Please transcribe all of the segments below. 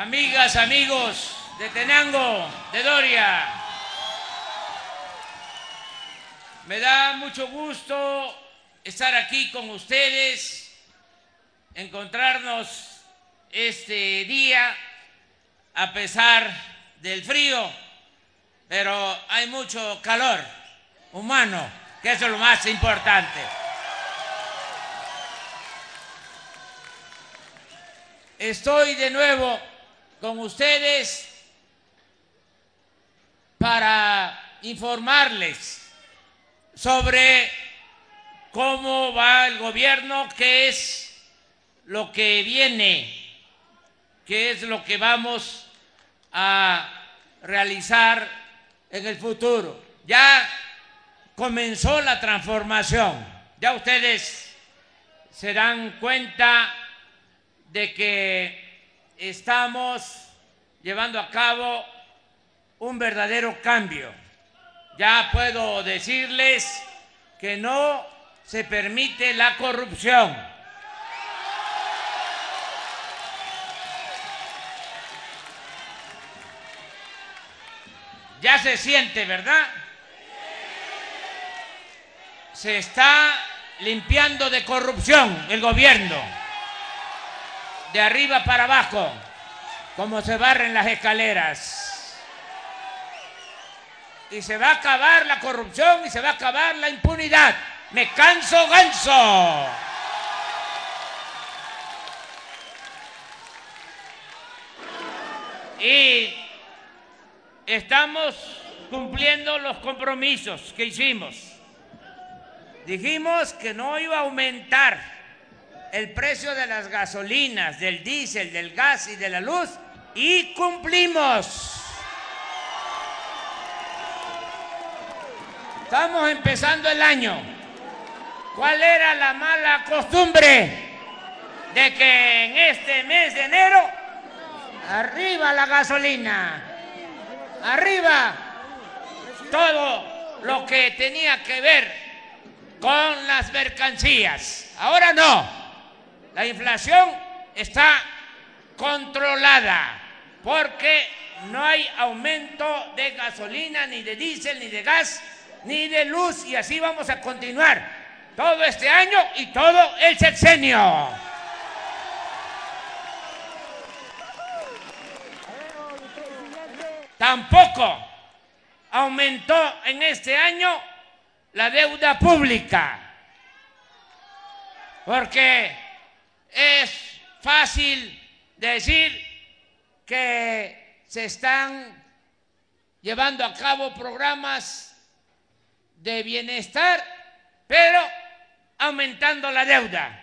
amigas, amigos de Tenango, de Doria. Me da mucho gusto estar aquí con ustedes, encontrarnos este día a pesar del frío, pero hay mucho calor humano, que es lo más importante. Estoy de nuevo con ustedes para informarles sobre cómo va el gobierno, qué es lo que viene, qué es lo que vamos a realizar en el futuro. Ya comenzó la transformación, ya ustedes se dan cuenta de que estamos llevando a cabo un verdadero cambio. Ya puedo decirles que no se permite la corrupción. Ya se siente, ¿verdad? Se está limpiando de corrupción el gobierno, de arriba para abajo, como se barren las escaleras. Y se va a acabar la corrupción y se va a acabar la impunidad. Me canso ganso. Y estamos cumpliendo los compromisos que hicimos. Dijimos que no iba a aumentar el precio de las gasolinas, del diésel, del gas y de la luz y cumplimos. Estamos empezando el año. ¿Cuál era la mala costumbre de que en este mes de enero arriba la gasolina, arriba todo lo que tenía que ver con las mercancías? Ahora no. La inflación está controlada porque no hay aumento de gasolina, ni de diésel, ni de gas, ni de luz y así vamos a continuar todo este año y todo el sexenio. Tampoco aumentó en este año la deuda pública, porque es fácil decir que se están llevando a cabo programas de bienestar, pero aumentando la deuda.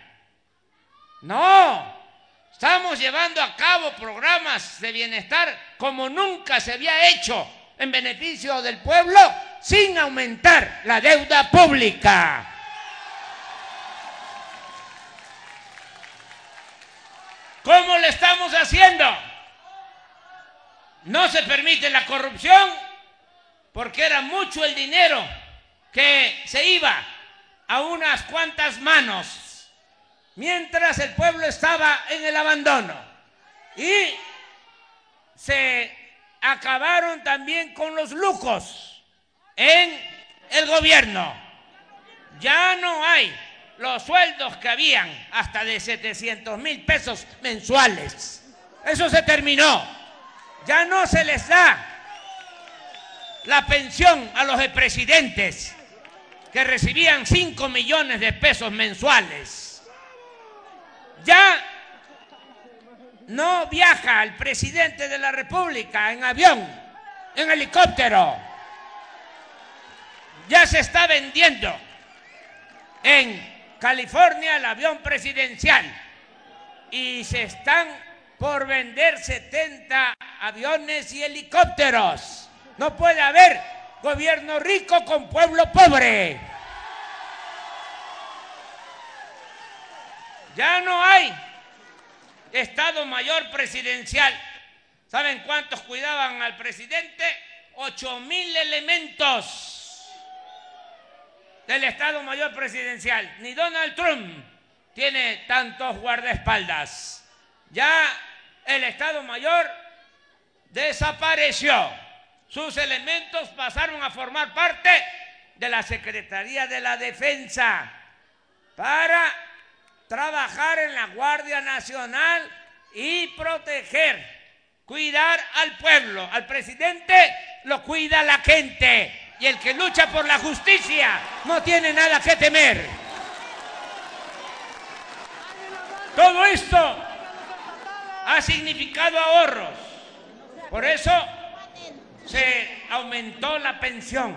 No, estamos llevando a cabo programas de bienestar como nunca se había hecho en beneficio del pueblo sin aumentar la deuda pública. ¿Cómo le estamos haciendo? No se permite la corrupción porque era mucho el dinero que se iba a unas cuantas manos mientras el pueblo estaba en el abandono. Y se acabaron también con los lucos en el gobierno. Ya no hay los sueldos que habían hasta de 700 mil pesos mensuales. Eso se terminó. Ya no se les da la pensión a los presidentes que recibían 5 millones de pesos mensuales. Ya no viaja el presidente de la República en avión, en helicóptero. Ya se está vendiendo en California el avión presidencial y se están por vender 70 aviones y helicópteros. No puede haber gobierno rico con pueblo pobre. Ya no hay Estado Mayor Presidencial. ¿Saben cuántos cuidaban al presidente? Ocho mil elementos del Estado Mayor Presidencial. Ni Donald Trump tiene tantos guardaespaldas. Ya el Estado Mayor desapareció. Sus elementos pasaron a formar parte de la Secretaría de la Defensa para trabajar en la Guardia Nacional y proteger, cuidar al pueblo. Al presidente lo cuida la gente y el que lucha por la justicia no tiene nada que temer. Todo esto ha significado ahorros. Por eso se aumentó la pensión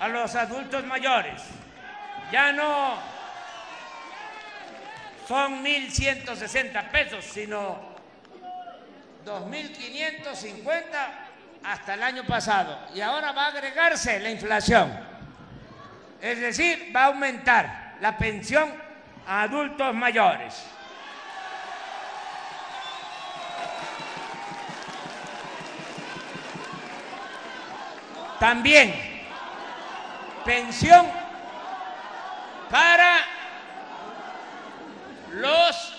a los adultos mayores. Ya no son 1.160 pesos, sino 2.550 hasta el año pasado. Y ahora va a agregarse la inflación. Es decir, va a aumentar la pensión a adultos mayores. También pensión para los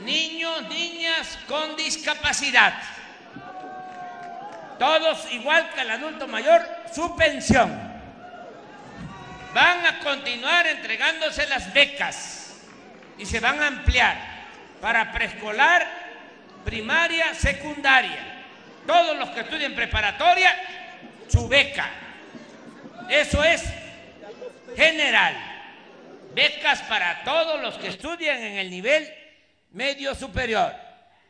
niños, niñas con discapacidad. Todos, igual que el adulto mayor, su pensión. Van a continuar entregándose las becas y se van a ampliar para preescolar, primaria, secundaria. Todos los que estudien preparatoria su beca. Eso es general. Becas para todos los que estudian en el nivel medio superior.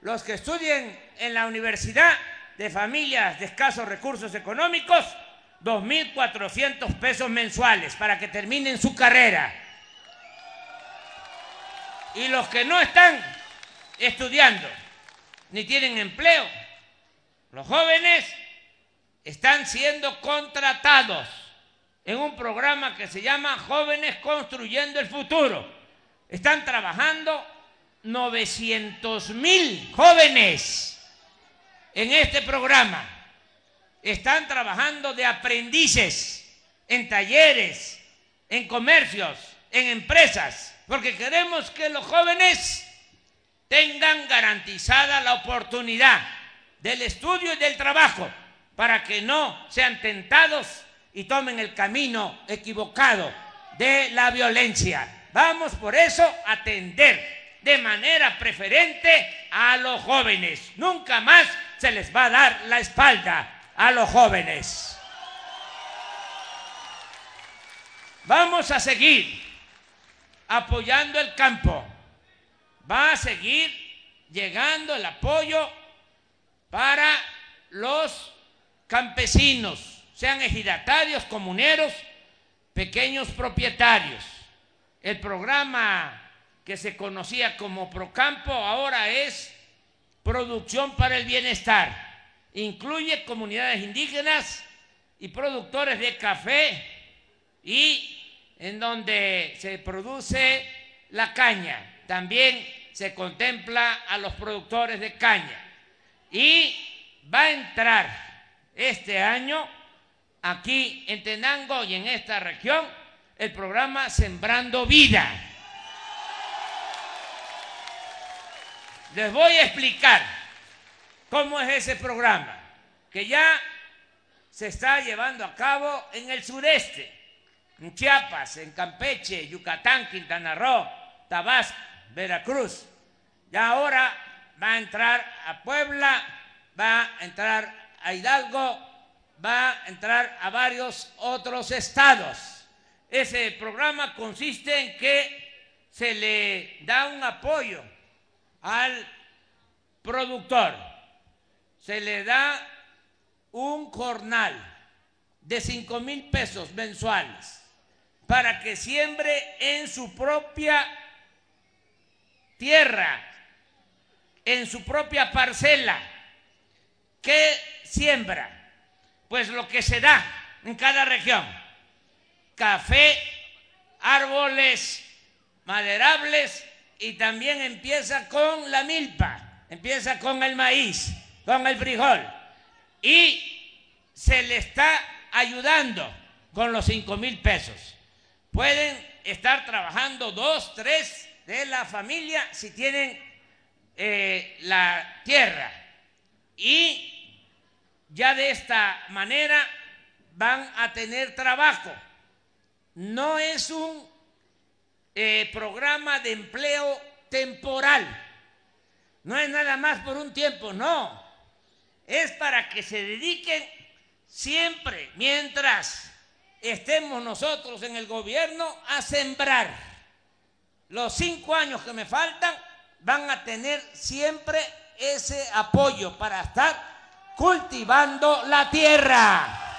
Los que estudien en la universidad de familias de escasos recursos económicos, 2.400 pesos mensuales para que terminen su carrera. Y los que no están estudiando ni tienen empleo, los jóvenes están siendo contratados en un programa que se llama Jóvenes Construyendo el Futuro. Están trabajando 900 mil jóvenes en este programa. Están trabajando de aprendices en talleres, en comercios, en empresas, porque queremos que los jóvenes tengan garantizada la oportunidad del estudio y del trabajo para que no sean tentados y tomen el camino equivocado de la violencia. Vamos por eso a atender de manera preferente a los jóvenes. Nunca más se les va a dar la espalda a los jóvenes. Vamos a seguir apoyando el campo. Va a seguir llegando el apoyo para los campesinos, sean ejidatarios, comuneros, pequeños propietarios. El programa que se conocía como Procampo ahora es Producción para el Bienestar. Incluye comunidades indígenas y productores de café y en donde se produce la caña. También se contempla a los productores de caña. Y va a entrar este año aquí en Tenango y en esta región el programa Sembrando Vida. Les voy a explicar cómo es ese programa, que ya se está llevando a cabo en el sureste, en Chiapas, en Campeche, Yucatán, Quintana Roo, Tabasco, Veracruz. Ya ahora va a entrar a Puebla, va a entrar a Hidalgo, va a entrar a varios otros estados. Ese programa consiste en que se le da un apoyo al productor, se le da un jornal de 5 mil pesos mensuales para que siembre en su propia tierra, en su propia parcela. ¿Qué siembra? Pues lo que se da en cada región. Café, árboles maderables y también empieza con la milpa, empieza con el maíz, con el frijol. Y se le está ayudando con los 5 mil pesos. Pueden estar trabajando dos, tres de la familia si tienen eh, la tierra y ya de esta manera van a tener trabajo. No es un eh, programa de empleo temporal, no es nada más por un tiempo, no, es para que se dediquen siempre, mientras estemos nosotros en el gobierno, a sembrar. Los cinco años que me faltan van a tener siempre ese apoyo para estar cultivando la tierra.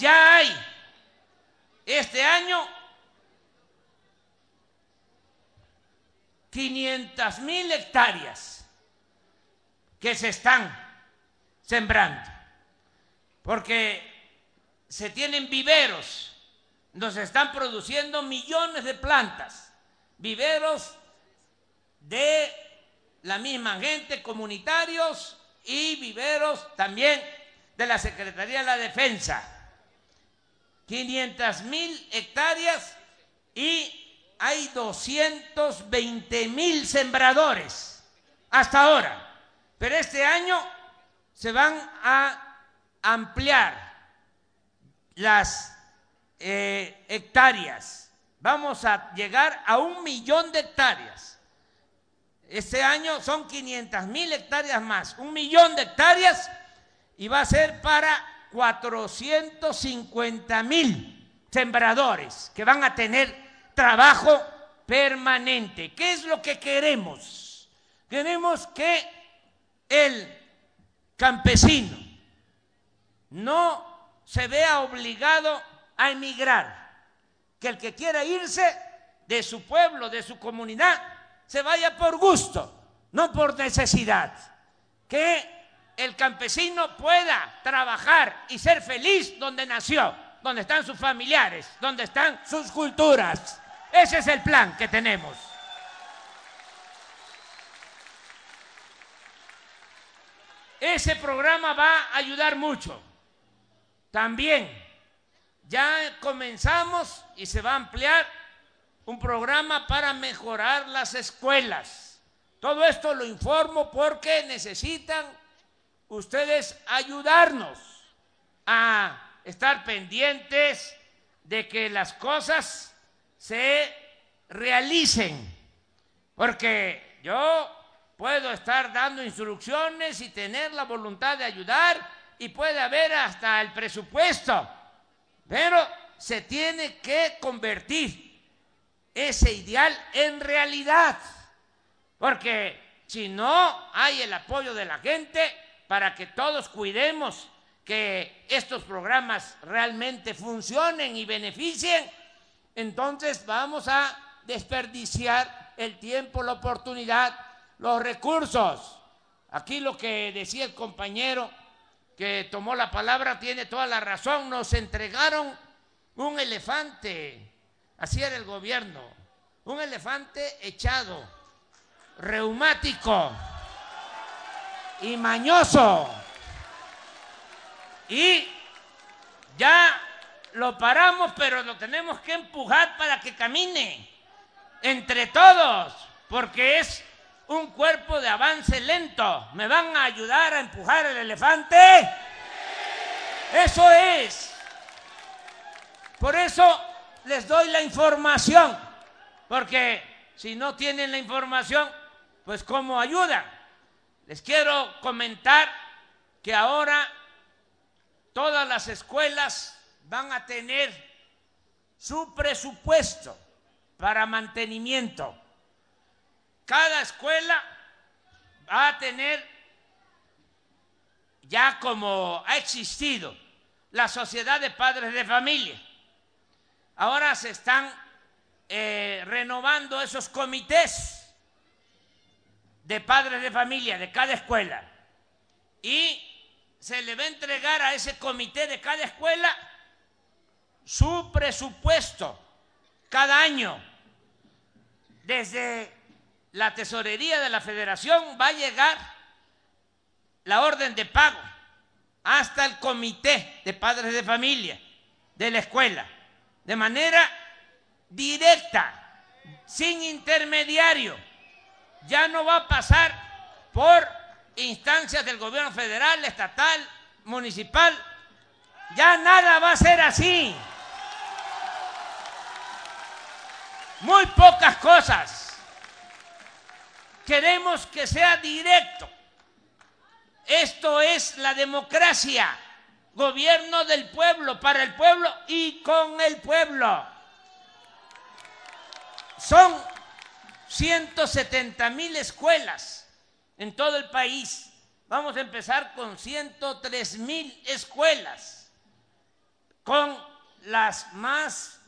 Ya hay este año 500 mil hectáreas que se están sembrando, porque se tienen viveros, nos están produciendo millones de plantas, viveros de la misma gente, comunitarios y viveros también de la Secretaría de la Defensa. 500 mil hectáreas y hay 220 mil sembradores hasta ahora. Pero este año se van a ampliar las eh, hectáreas. Vamos a llegar a un millón de hectáreas. Este año son 500 mil hectáreas más, un millón de hectáreas y va a ser para 450 mil sembradores que van a tener trabajo permanente. ¿Qué es lo que queremos? Queremos que el campesino no se vea obligado a emigrar, que el que quiera irse de su pueblo, de su comunidad, se vaya por gusto, no por necesidad. Que el campesino pueda trabajar y ser feliz donde nació, donde están sus familiares, donde están sus culturas. Ese es el plan que tenemos. Ese programa va a ayudar mucho. También ya comenzamos y se va a ampliar un programa para mejorar las escuelas. Todo esto lo informo porque necesitan ustedes ayudarnos a estar pendientes de que las cosas se realicen, porque yo puedo estar dando instrucciones y tener la voluntad de ayudar y puede haber hasta el presupuesto, pero se tiene que convertir ese ideal en realidad, porque si no hay el apoyo de la gente, para que todos cuidemos que estos programas realmente funcionen y beneficien, entonces vamos a desperdiciar el tiempo, la oportunidad, los recursos. Aquí lo que decía el compañero que tomó la palabra tiene toda la razón. Nos entregaron un elefante, así era el gobierno, un elefante echado, reumático y mañoso. Y ya lo paramos, pero lo tenemos que empujar para que camine entre todos, porque es un cuerpo de avance lento. ¿Me van a ayudar a empujar el elefante? Eso es. Por eso les doy la información, porque si no tienen la información, pues ¿cómo ayudan? Les quiero comentar que ahora todas las escuelas van a tener su presupuesto para mantenimiento. Cada escuela va a tener, ya como ha existido, la sociedad de padres de familia. Ahora se están eh, renovando esos comités de padres de familia de cada escuela y se le va a entregar a ese comité de cada escuela su presupuesto cada año. Desde la tesorería de la federación va a llegar la orden de pago hasta el comité de padres de familia de la escuela. De manera directa, sin intermediario. Ya no va a pasar por instancias del gobierno federal, estatal, municipal. Ya nada va a ser así. Muy pocas cosas. Queremos que sea directo. Esto es la democracia. Gobierno del pueblo, para el pueblo y con el pueblo. Son 170 mil escuelas en todo el país. Vamos a empezar con 103 mil escuelas, con las más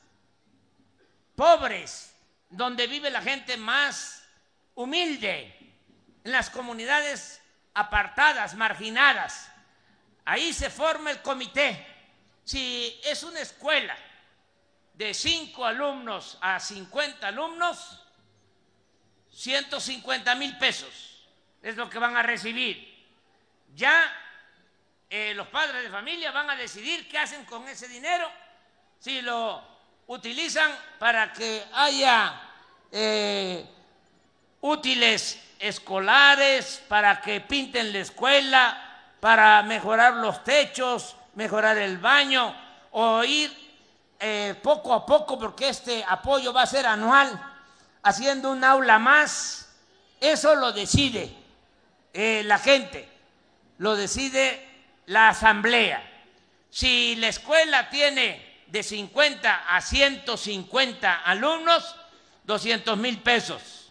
pobres, donde vive la gente más humilde, en las comunidades apartadas, marginadas. Ahí se forma el comité. Si es una escuela de 5 alumnos a 50 alumnos, 150 mil pesos es lo que van a recibir. Ya eh, los padres de familia van a decidir qué hacen con ese dinero, si lo utilizan para que haya eh, útiles escolares, para que pinten la escuela, para mejorar los techos, mejorar el baño, o ir eh, poco a poco, porque este apoyo va a ser anual, haciendo un aula más. Eso lo decide eh, la gente, lo decide la asamblea. Si la escuela tiene de 50 a 150 alumnos, 200 mil pesos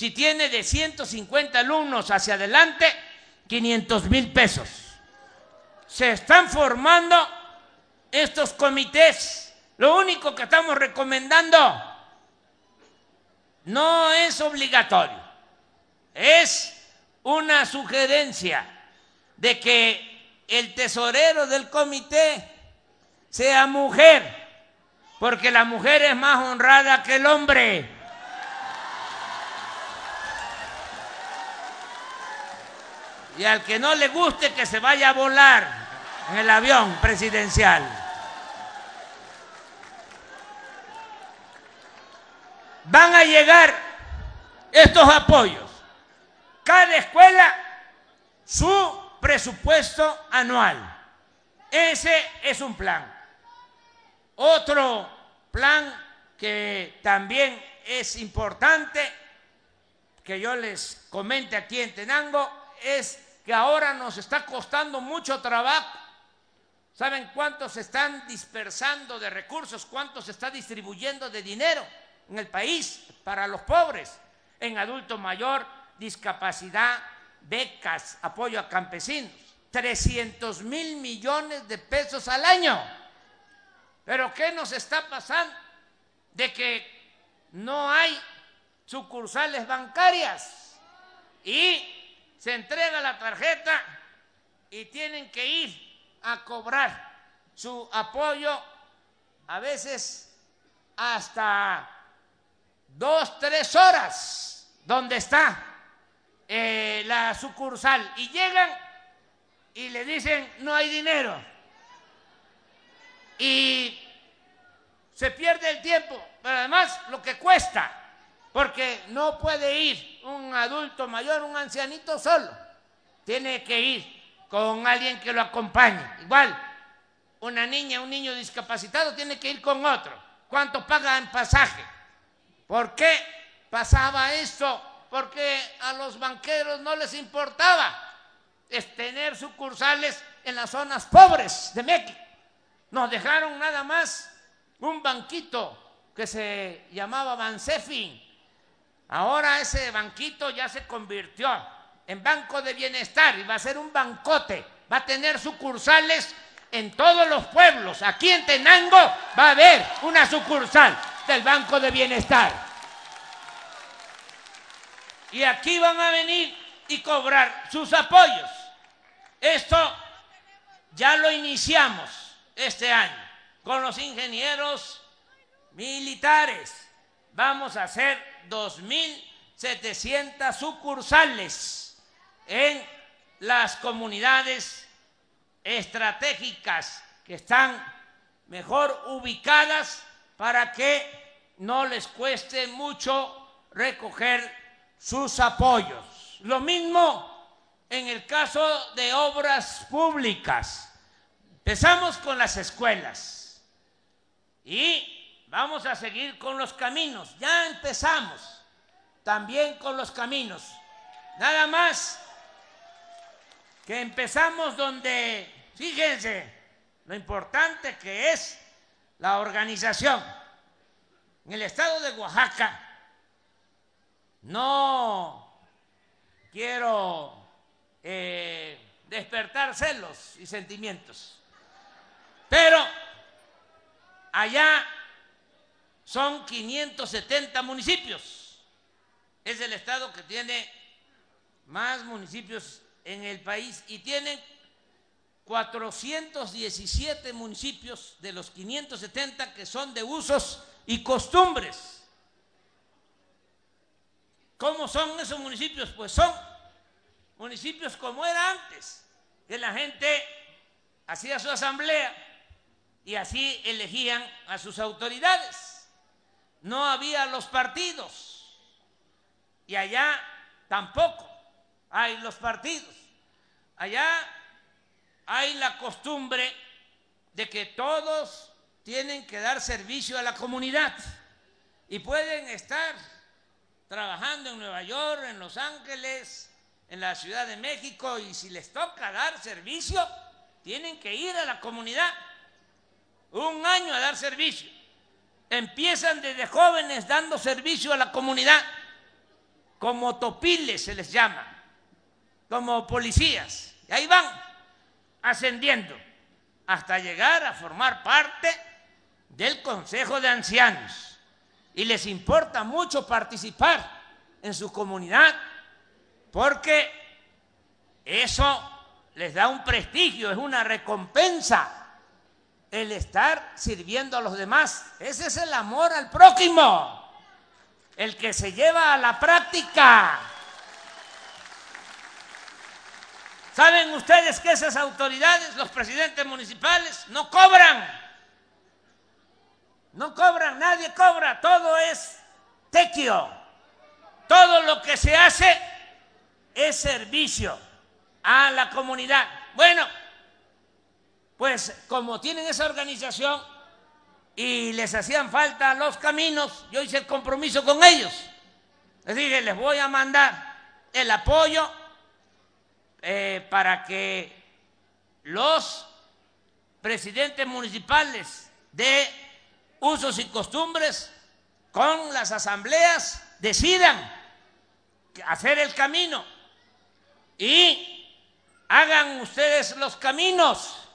si tiene de 150 alumnos hacia adelante, 500 mil pesos. Se están formando estos comités. Lo único que estamos recomendando no es obligatorio, es una sugerencia de que el tesorero del comité sea mujer, porque la mujer es más honrada que el hombre. y al que no le guste que se vaya a volar en el avión presidencial. Van a llegar estos apoyos. Cada escuela su presupuesto anual. Ese es un plan. Otro plan que también es importante, que yo les comente aquí en Tenango, es que ahora nos está costando mucho trabajo. ¿Saben cuántos se están dispersando de recursos? ¿Cuánto se está distribuyendo de dinero en el país para los pobres? En adulto mayor, discapacidad, becas, apoyo a campesinos. 300 mil millones de pesos al año. Pero ¿qué nos está pasando? De que no hay sucursales bancarias y se entrega la tarjeta y tienen que ir a cobrar su apoyo, a veces hasta dos, tres horas, donde está eh, la sucursal, y llegan y le dicen, no hay dinero. Y se pierde el tiempo, pero además lo que cuesta porque no puede ir un adulto mayor, un ancianito solo. Tiene que ir con alguien que lo acompañe. Igual, una niña, un niño discapacitado tiene que ir con otro. ¿Cuánto paga en pasaje? ¿Por qué pasaba esto? Porque a los banqueros no les importaba tener sucursales en las zonas pobres de México. Nos dejaron nada más un banquito que se llamaba Bansefi Ahora ese banquito ya se convirtió en banco de bienestar y va a ser un bancote. Va a tener sucursales en todos los pueblos. Aquí en Tenango va a haber una sucursal del Banco de Bienestar. Y aquí van a venir y cobrar sus apoyos. Esto ya lo iniciamos este año con los ingenieros militares. Vamos a hacer 2.700 sucursales en las comunidades estratégicas que están mejor ubicadas para que no les cueste mucho recoger sus apoyos. Lo mismo en el caso de obras públicas. Empezamos con las escuelas y vamos a seguir con los caminos. Ya empezamos también con los caminos. Nada más que empezamos donde, fíjense, lo importante que es la organización. En el estado de Oaxaca, no quiero eh, despertar celos y sentimientos, pero allá son 570 municipios. Es el estado que tiene más municipios en el país y tienen 417 municipios de los 570 que son de usos y costumbres. ¿Cómo son esos municipios? Pues son municipios como era antes, que la gente hacía su asamblea y así elegían a sus autoridades. No había los partidos y allá tampoco hay los partidos. Allá hay la costumbre de que todos tienen que dar servicio a la comunidad y pueden estar trabajando en Nueva York, en Los Ángeles, en la Ciudad de México y si les toca dar servicio, tienen que ir a la comunidad un año a dar servicio. Empiezan desde jóvenes dando servicio a la comunidad, como topiles se les llama, como policías. Y ahí van ascendiendo hasta llegar a formar parte del Consejo de Ancianos. Y les importa mucho participar en su comunidad porque eso les da un prestigio, es una recompensa el estar sirviendo a los demás. Ese es el amor al prójimo, el que se lleva a la práctica. ¿Saben ustedes que esas autoridades, los presidentes municipales, no cobran? No cobran, nadie cobra, todo es tequio. Todo lo que se hace es servicio a la comunidad. Bueno, pues como tienen esa organización y les hacían falta los caminos, yo hice el compromiso con ellos. Les dije, les voy a mandar el apoyo eh, para que los presidentes municipales de usos y costumbres con las asambleas decidan hacer el camino y hagan ustedes los caminos.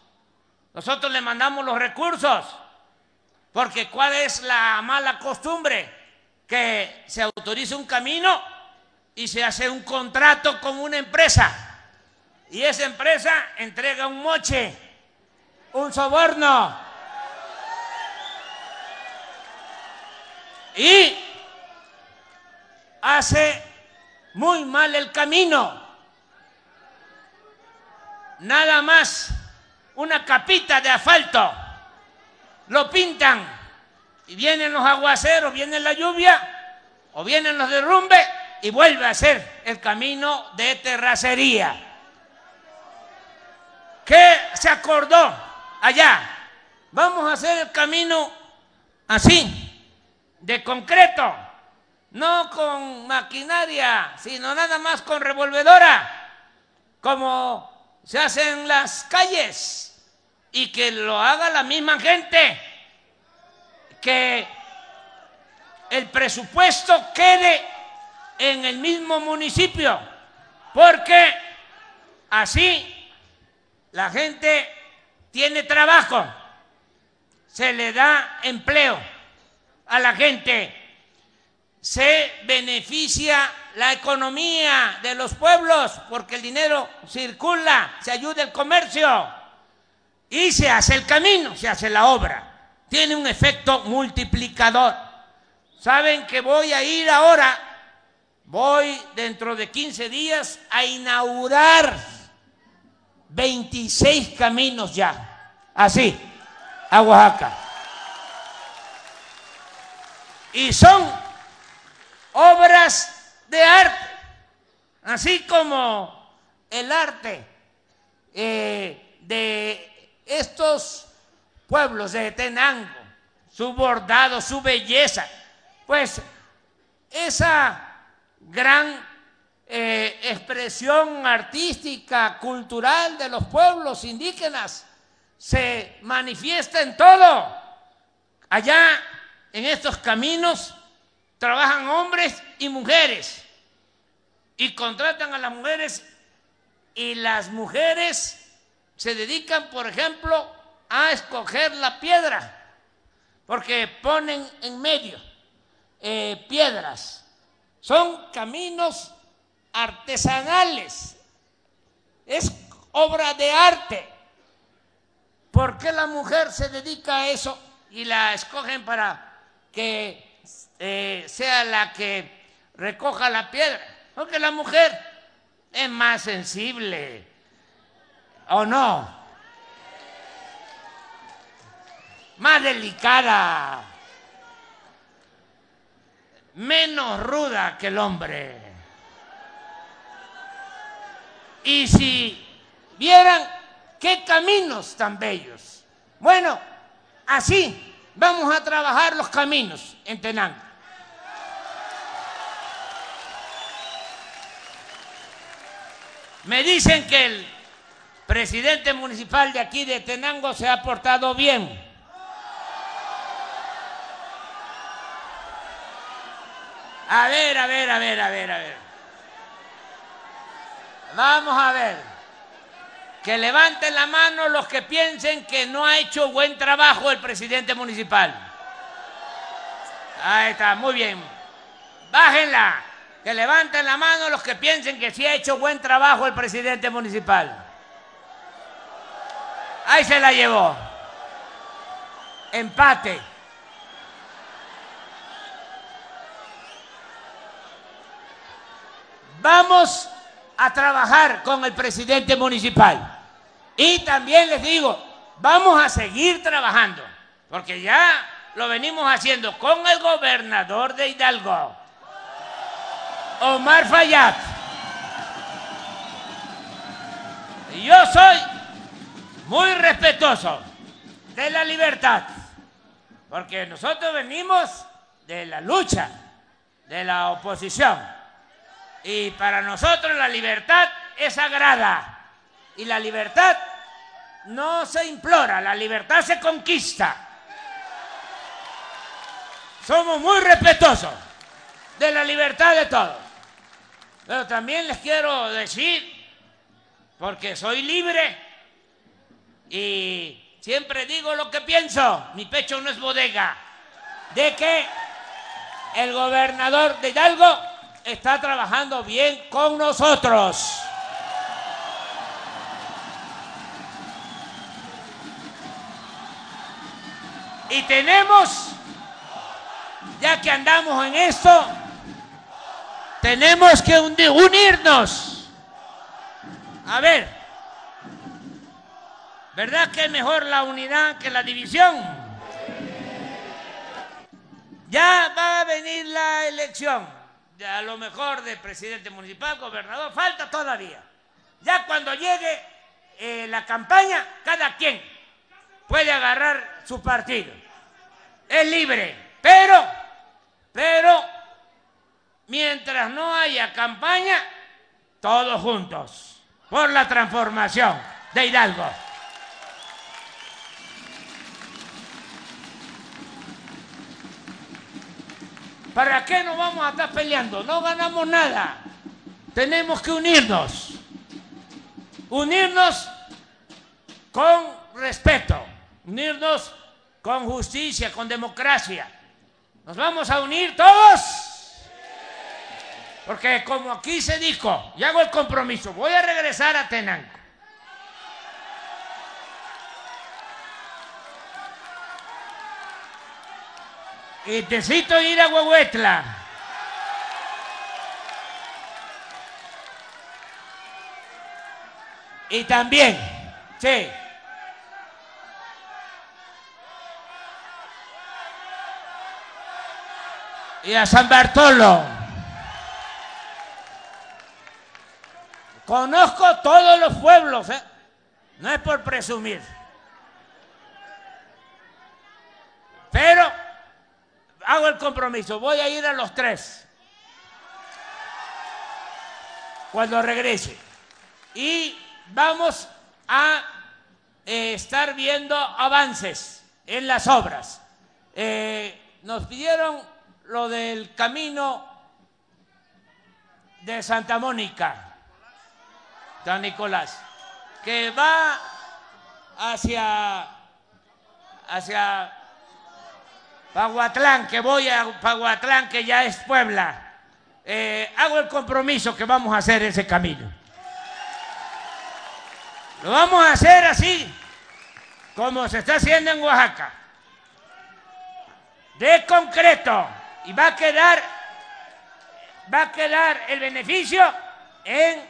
Nosotros le mandamos los recursos, porque ¿cuál es la mala costumbre? Que se autoriza un camino y se hace un contrato con una empresa y esa empresa entrega un moche, un soborno. Y hace muy mal el camino. Nada más una capita de asfalto. Lo pintan y vienen los aguaceros, viene la lluvia o vienen los derrumbes y vuelve a ser el camino de terracería. ¿Qué se acordó allá? Vamos a hacer el camino así, de concreto, no con maquinaria, sino nada más con revolvedora, como se hace en las calles, y que lo haga la misma gente, que el presupuesto quede en el mismo municipio, porque así la gente tiene trabajo, se le da empleo a la gente, se beneficia la economía de los pueblos porque el dinero circula, se ayuda el comercio y se hace el camino, se hace la obra. Tiene un efecto multiplicador. Saben que voy a ir ahora, voy dentro de 15 días a inaugurar 26 caminos ya, así, a Oaxaca. Y son obras de arte, así como el arte eh, de estos pueblos de Tenango, su bordado, su belleza, pues esa gran eh, expresión artística, cultural de los pueblos indígenas se manifiesta en todo. Allá en estos caminos trabajan hombres y mujeres y contratan a las mujeres y las mujeres se dedican, por ejemplo, a escoger la piedra, porque ponen en medio eh, piedras. Son caminos artesanales, es obra de arte. ¿Por qué la mujer se dedica a eso y la escogen para que eh, sea la que recoja la piedra? Porque la mujer es más sensible, ¿o no? Más delicada, menos ruda que el hombre. Y si vieran qué caminos tan bellos. Bueno, así vamos a trabajar los caminos en Tenango. Me dicen que el presidente municipal de aquí de Tenango se ha portado bien. A ver, a ver, a ver, a ver, a ver. Vamos a ver. Que levanten la mano los que piensen que no ha hecho buen trabajo el presidente municipal. Ahí está, muy bien. Bájenla. Que levanten la mano los que piensen que sí ha hecho buen trabajo el presidente municipal. Ahí se la llevó. Empate. Vamos a trabajar con el presidente municipal. Y también les digo, vamos a seguir trabajando, porque ya lo venimos haciendo con el gobernador de Hidalgo, Omar Fayad. Yo soy muy respetuoso de la libertad, porque nosotros venimos de la lucha, de la oposición. Y para nosotros la libertad es sagrada. Y la libertad no se implora, la libertad se conquista. Somos muy respetuosos de la libertad de todos. Pero también les quiero decir, porque soy libre y siempre digo lo que pienso, mi pecho no es bodega, de que el gobernador de Hidalgo está trabajando bien con nosotros. Y tenemos, ya que andamos en esto, tenemos que unirnos. A ver, ¿verdad que es mejor la unidad que la división? Ya va a venir la elección a lo mejor de presidente municipal, gobernador, falta todavía. Ya cuando llegue eh, la campaña, cada quien puede agarrar su partido. Es libre, pero, pero, mientras no haya campaña, todos juntos, por la transformación de Hidalgo. ¿Para qué nos vamos a estar peleando? No ganamos nada. Tenemos que unirnos. Unirnos con respeto. Unirnos con justicia, con democracia. ¿Nos vamos a unir todos? Porque como aquí se dijo, y hago el compromiso, voy a regresar a Tenango. Y necesito ir a Huehuetla. Y también, sí. y a San Bartolo. Conozco todos los pueblos, ¿eh? no es por presumir. Pero hago el compromiso, voy a ir a los tres cuando regrese. Y vamos a eh, estar viendo avances en las obras. Eh, nos pidieron lo del camino de Santa Mónica, San Nicolás, que va hacia, hacia Paguatlán, que voy a Paguatlán, que ya es Puebla. Eh, hago el compromiso que vamos a hacer ese camino. Lo vamos a hacer así, como se está haciendo en Oaxaca, de concreto, y va a quedar, va a quedar el beneficio en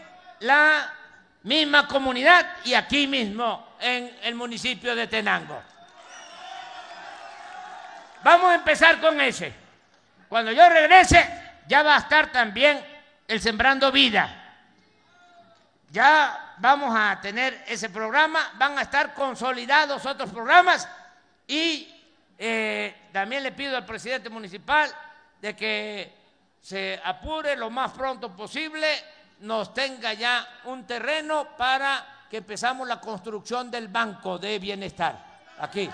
la misma comunidad y aquí mismo en el municipio de Tenango. Vamos a empezar con ese. Cuando yo regrese, ya va a estar también el Sembrando Vida. Ya vamos a tener ese programa, van a estar consolidados otros programas y eh, también le pido al presidente municipal de que se apure lo más pronto posible, nos tenga ya un terreno para que empezamos la construcción del Banco de Bienestar aquí.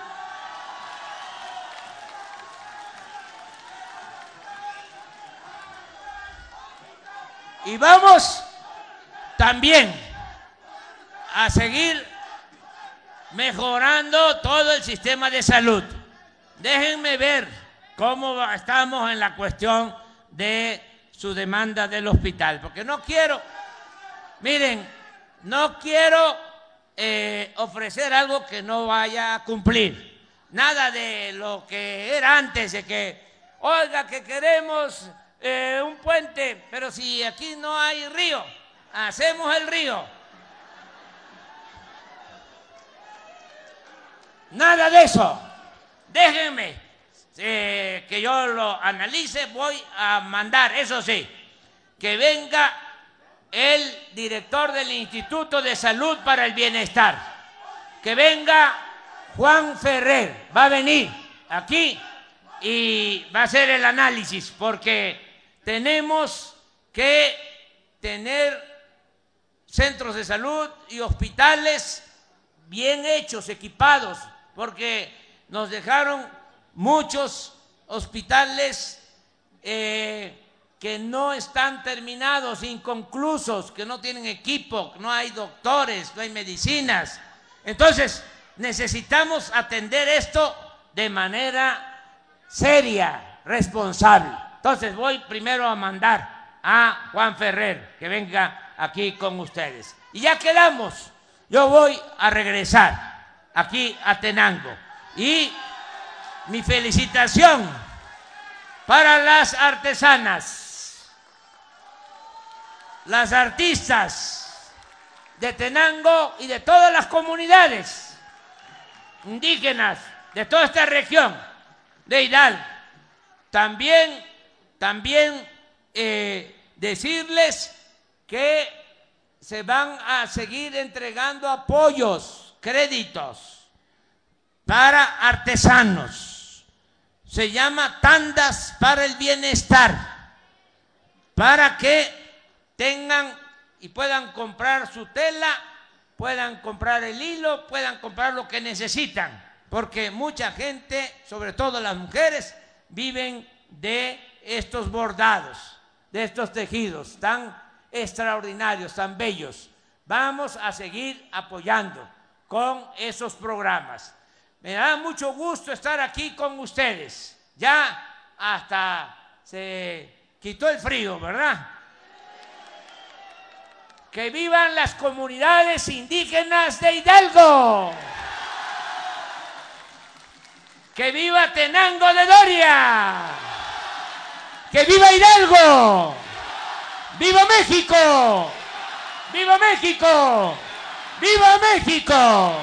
Y vamos también a seguir mejorando todo el sistema de salud. Déjenme ver cómo estamos en la cuestión de su demanda del hospital, porque no quiero, miren, no quiero eh, ofrecer algo que no vaya a cumplir. Nada de lo que era antes, de que, oiga, que queremos eh, un puente, pero si aquí no hay río, hacemos el río. Nada de eso. Déjenme eh, que yo lo analice. Voy a mandar, eso sí, que venga el director del Instituto de Salud para el Bienestar. Que venga Juan Ferrer. Va a venir aquí y va a hacer el análisis porque tenemos que tener centros de salud y hospitales bien hechos, equipados, porque nos dejaron muchos hospitales eh, que no están terminados, inconclusos, que no tienen equipo, no hay doctores, no hay medicinas. Entonces, necesitamos atender esto de manera seria, responsable. Entonces voy primero a mandar a Juan Ferrer que venga aquí con ustedes. Y ya quedamos. Yo voy a regresar aquí a Tenango. Y mi felicitación para las artesanas, las artistas de Tenango y de todas las comunidades indígenas de toda esta región de Hidalgo. También también eh, decirles que se van a seguir entregando apoyos, créditos para artesanos. Se llama tandas para el bienestar, para que tengan y puedan comprar su tela, puedan comprar el hilo, puedan comprar lo que necesitan, porque mucha gente, sobre todo las mujeres, viven de estos bordados, de estos tejidos tan extraordinarios, tan bellos. Vamos a seguir apoyando con esos programas. Me da mucho gusto estar aquí con ustedes. Ya hasta se quitó el frío, ¿verdad? Que vivan las comunidades indígenas de Hidalgo. Que viva Tenango de Doria. ¡Que viva Hidalgo! ¡Viva México! ¡Viva México! ¡Viva México!